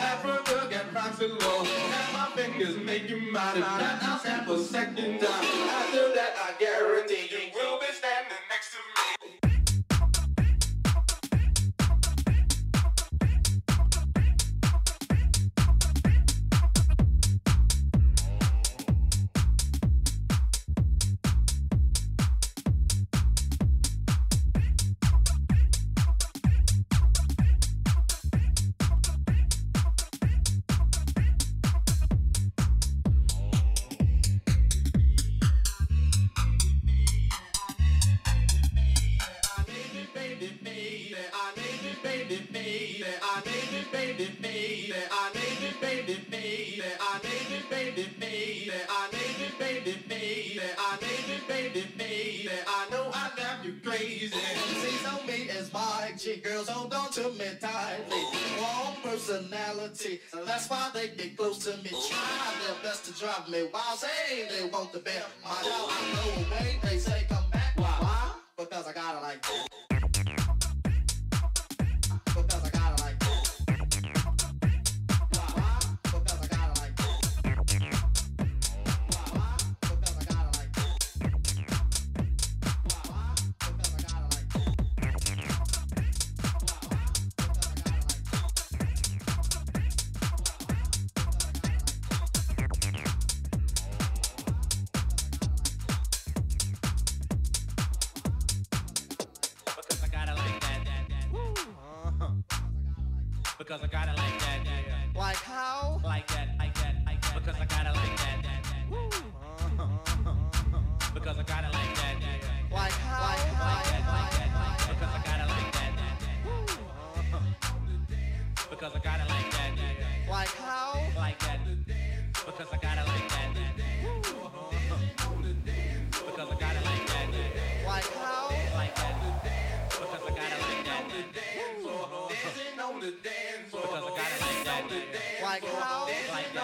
Africa got rocks below. And my fingers make you mine. And I'll stand for second time. After that, I guarantee you will be standing Because I got it like that. Like how? Like that, like that, like that. Because I got it like that. Uh-huh. Because I got it like that. Like how? Like that, like that, like that. Because I got it like that. Uh-huh. Because I got it like that. How?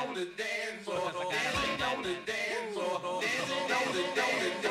On the dance floor. Because I got it like that. on the dance floor. Dancing on the dance floor.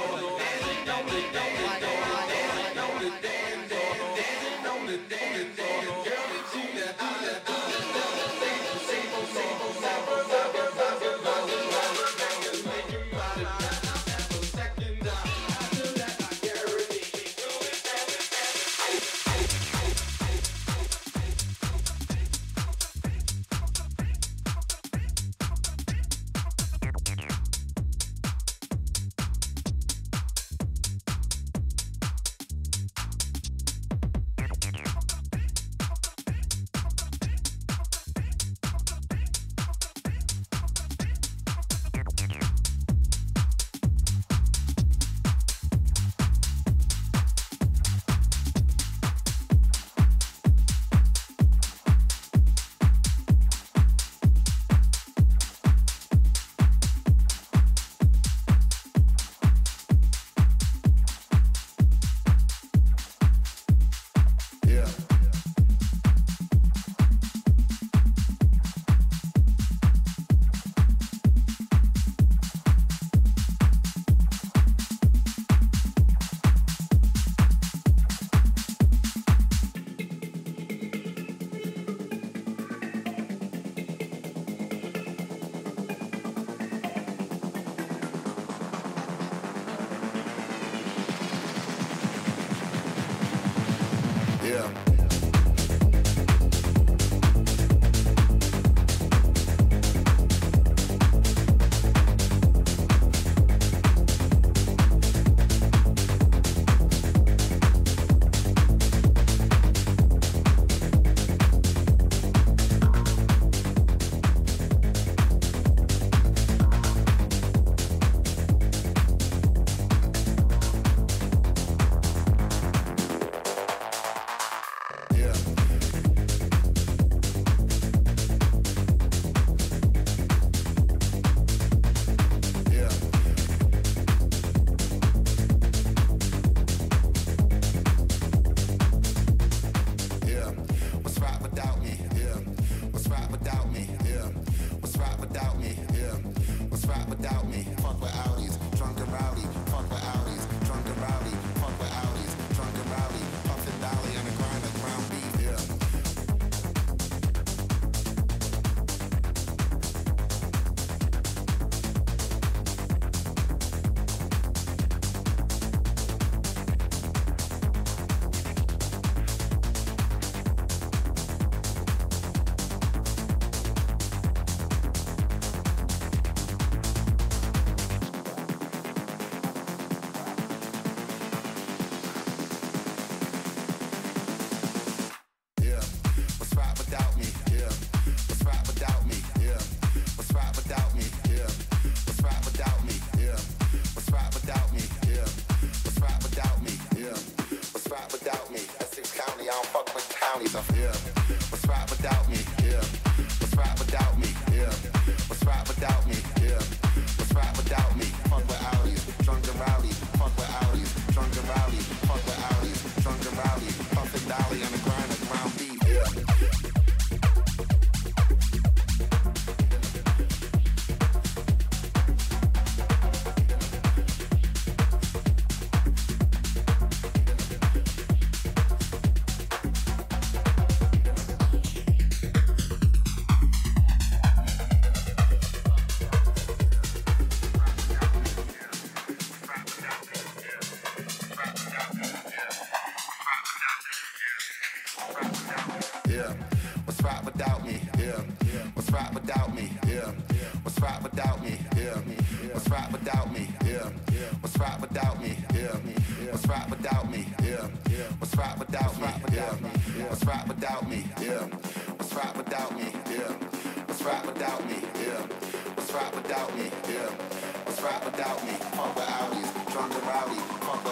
sexta-feira.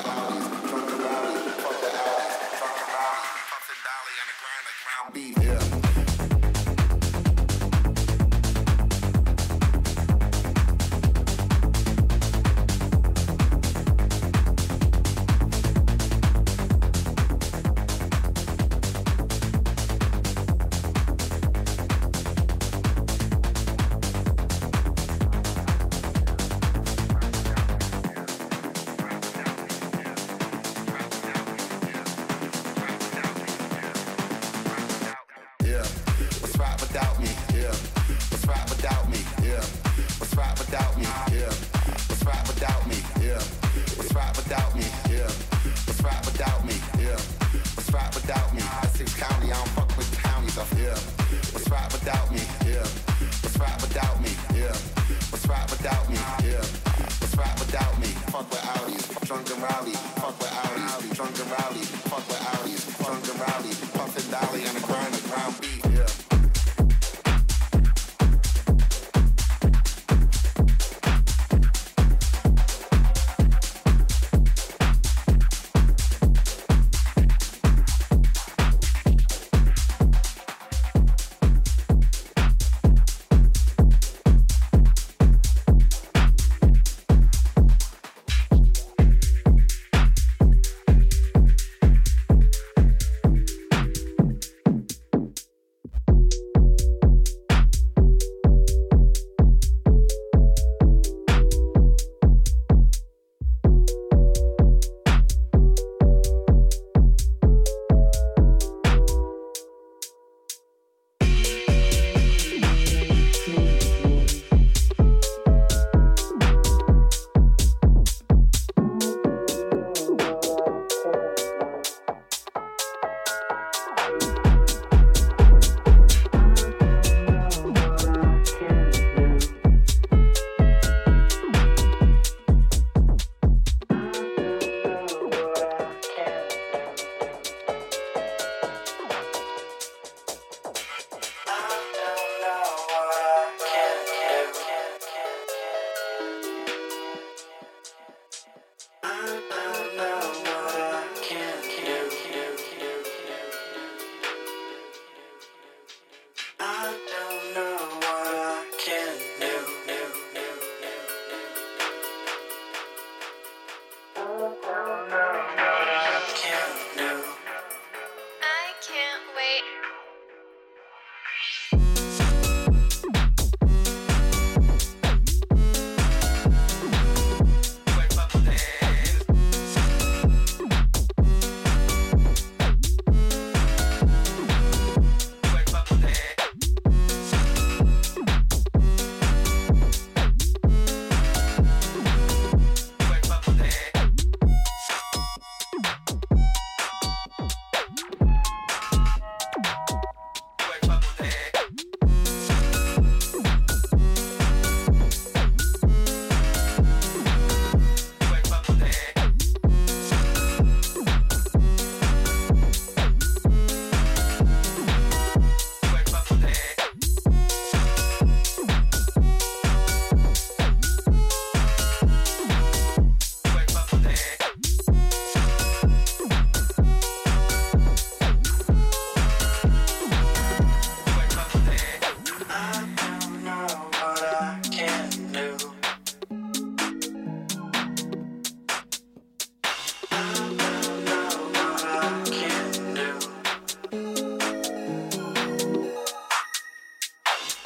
the holidays.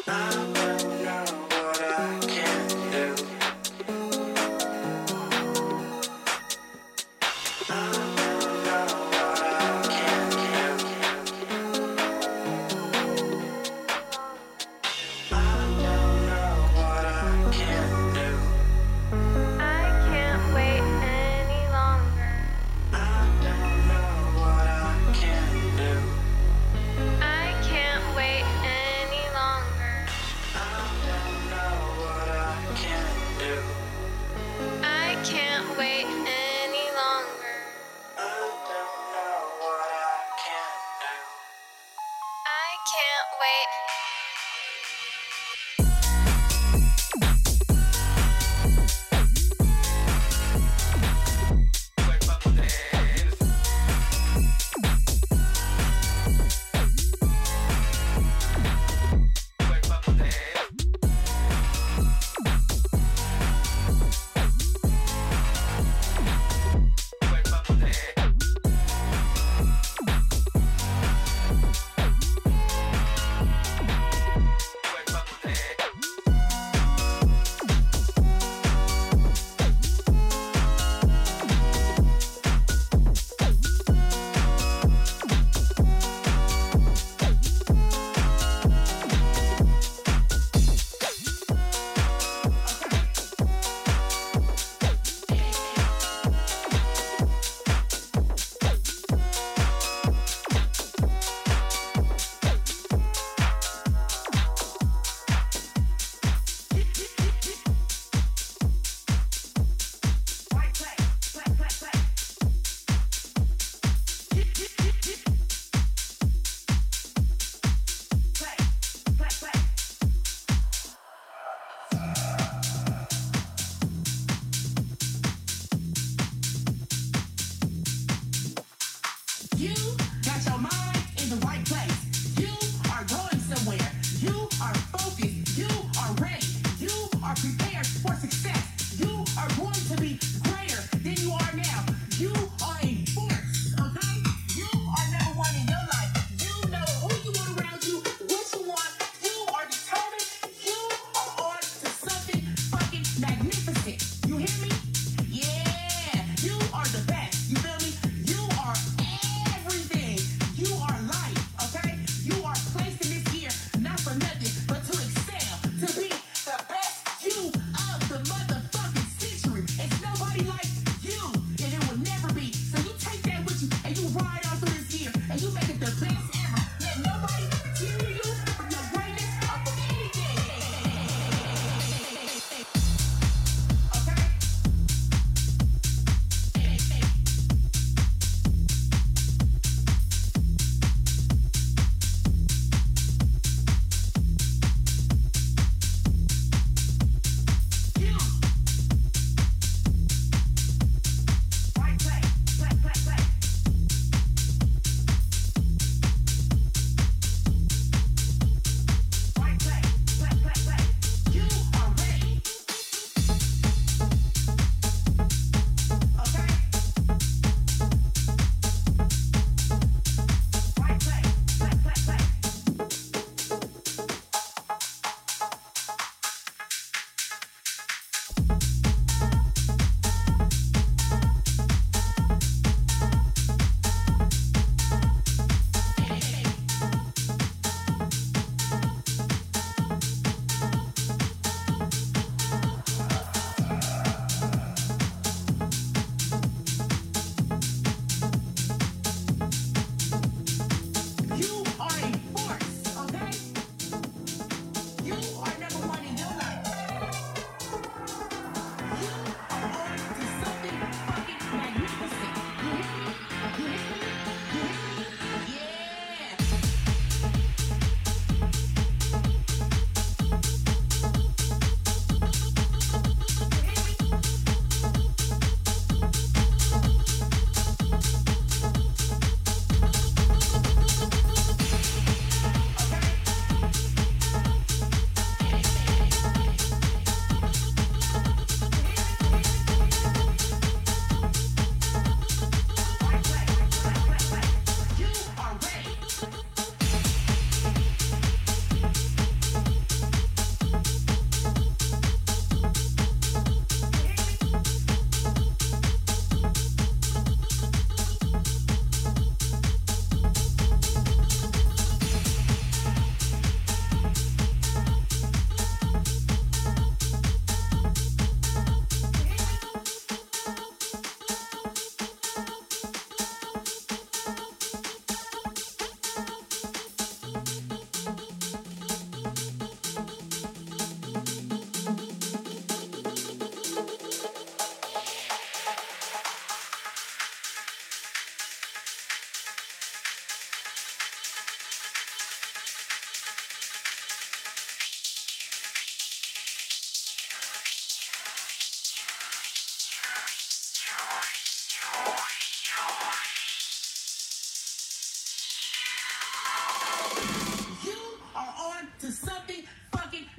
I'm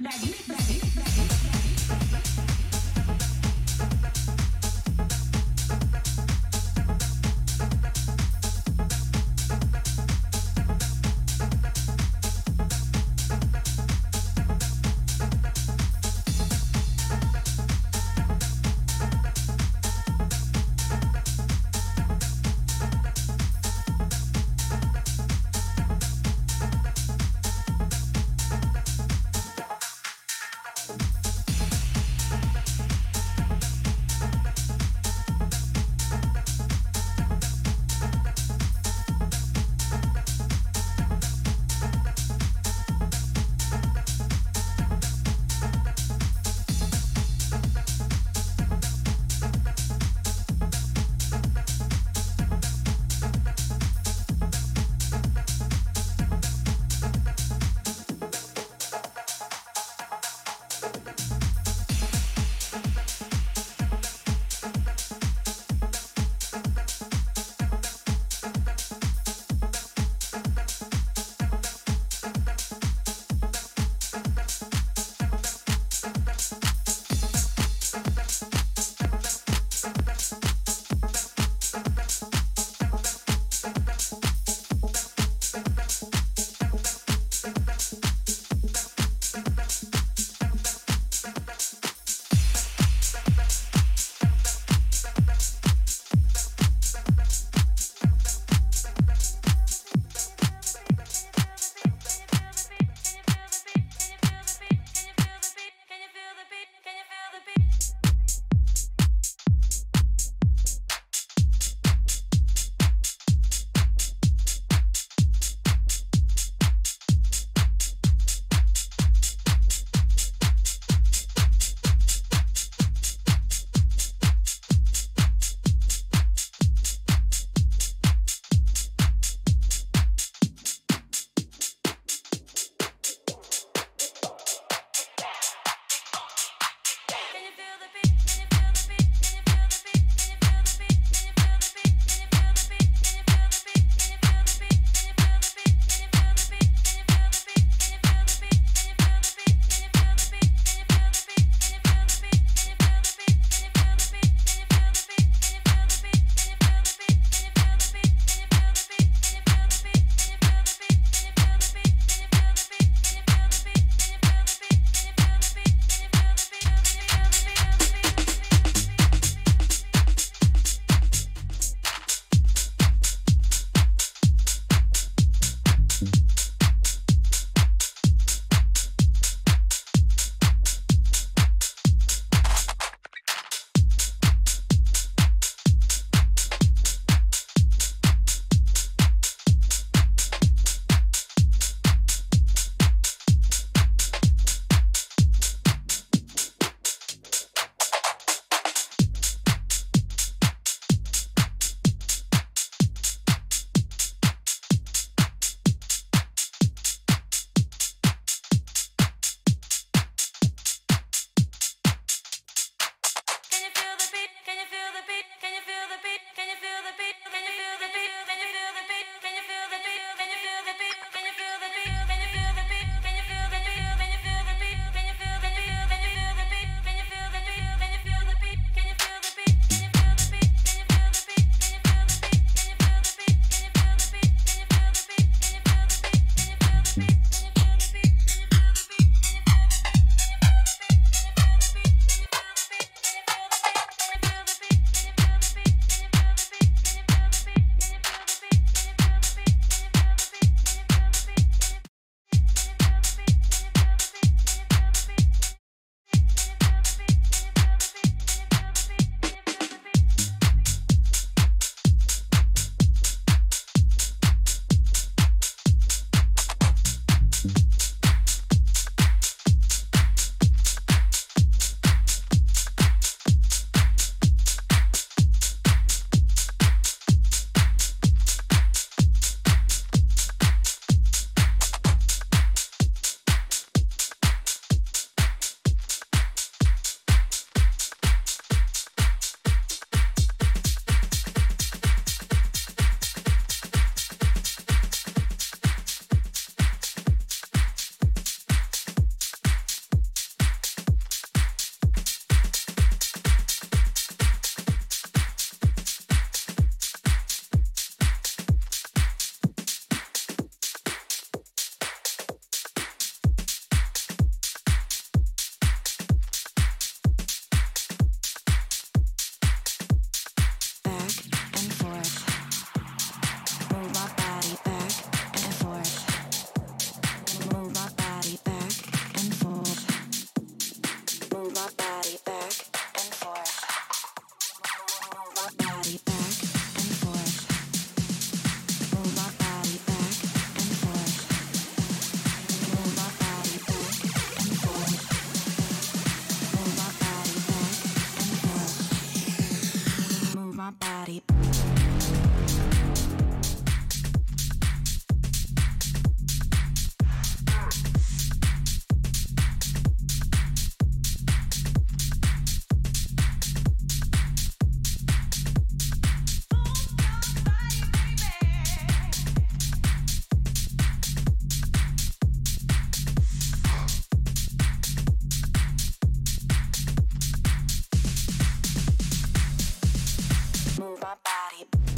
Now you my body.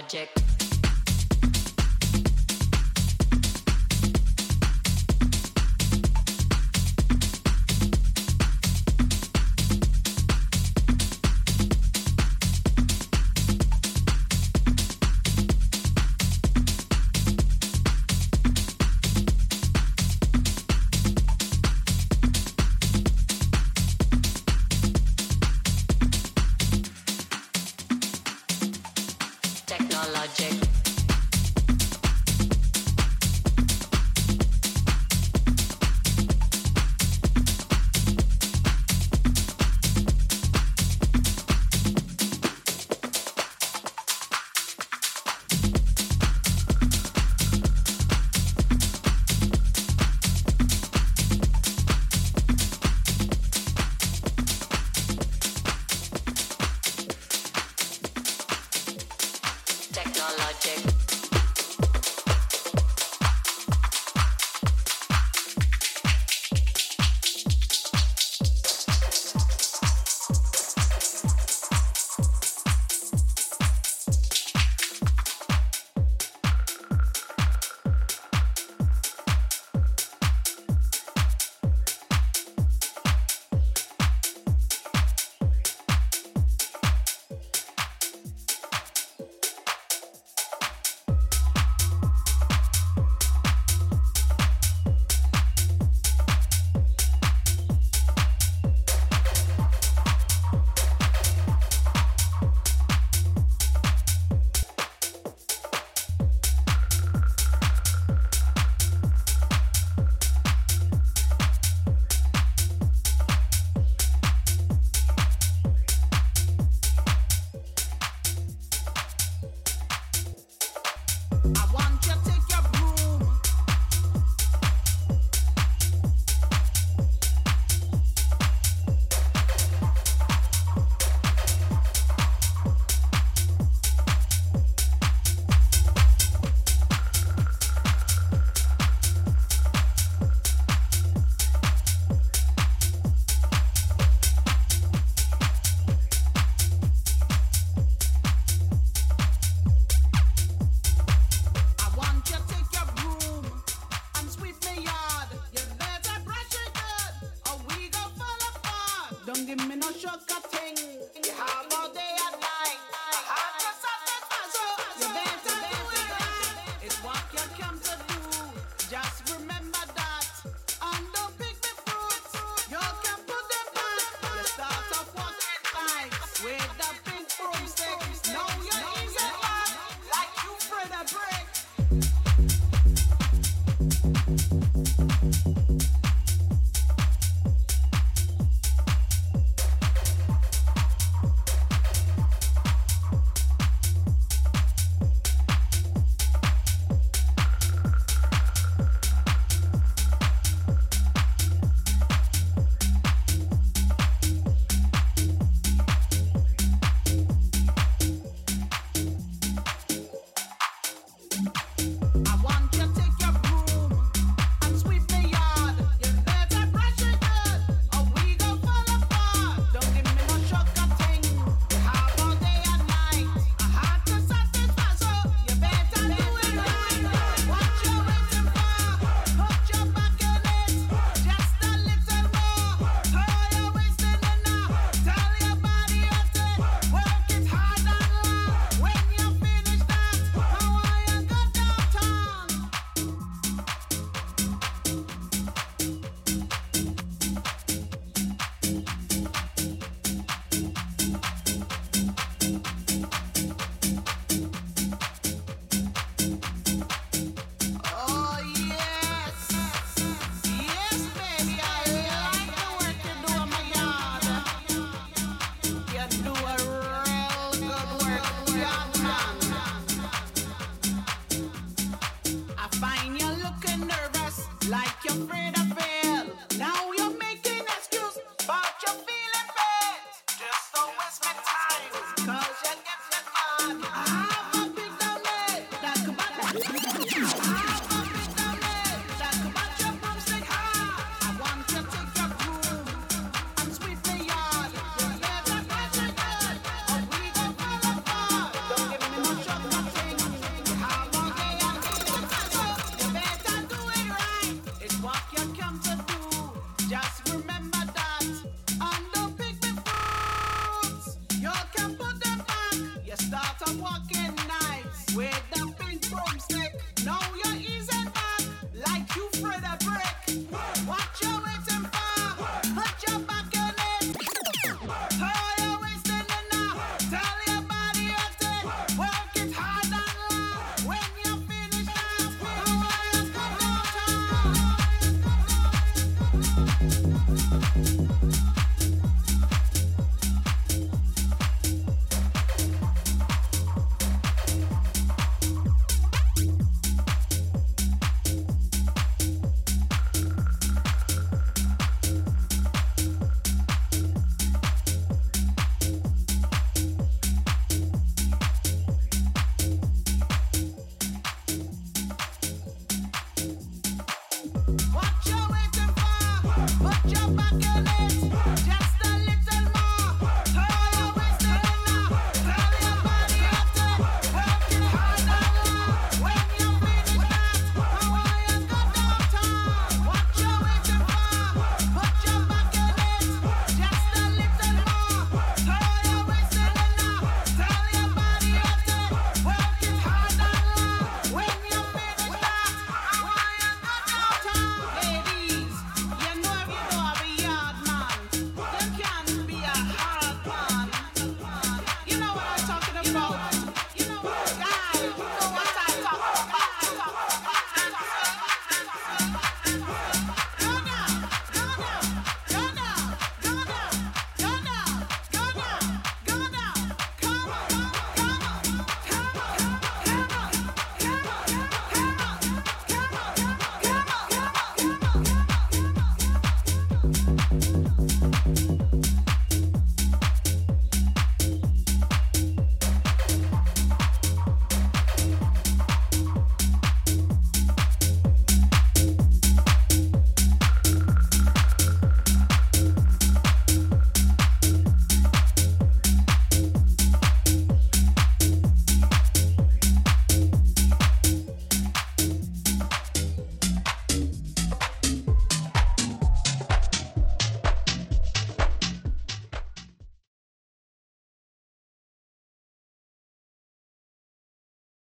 Technologic. Technologic. I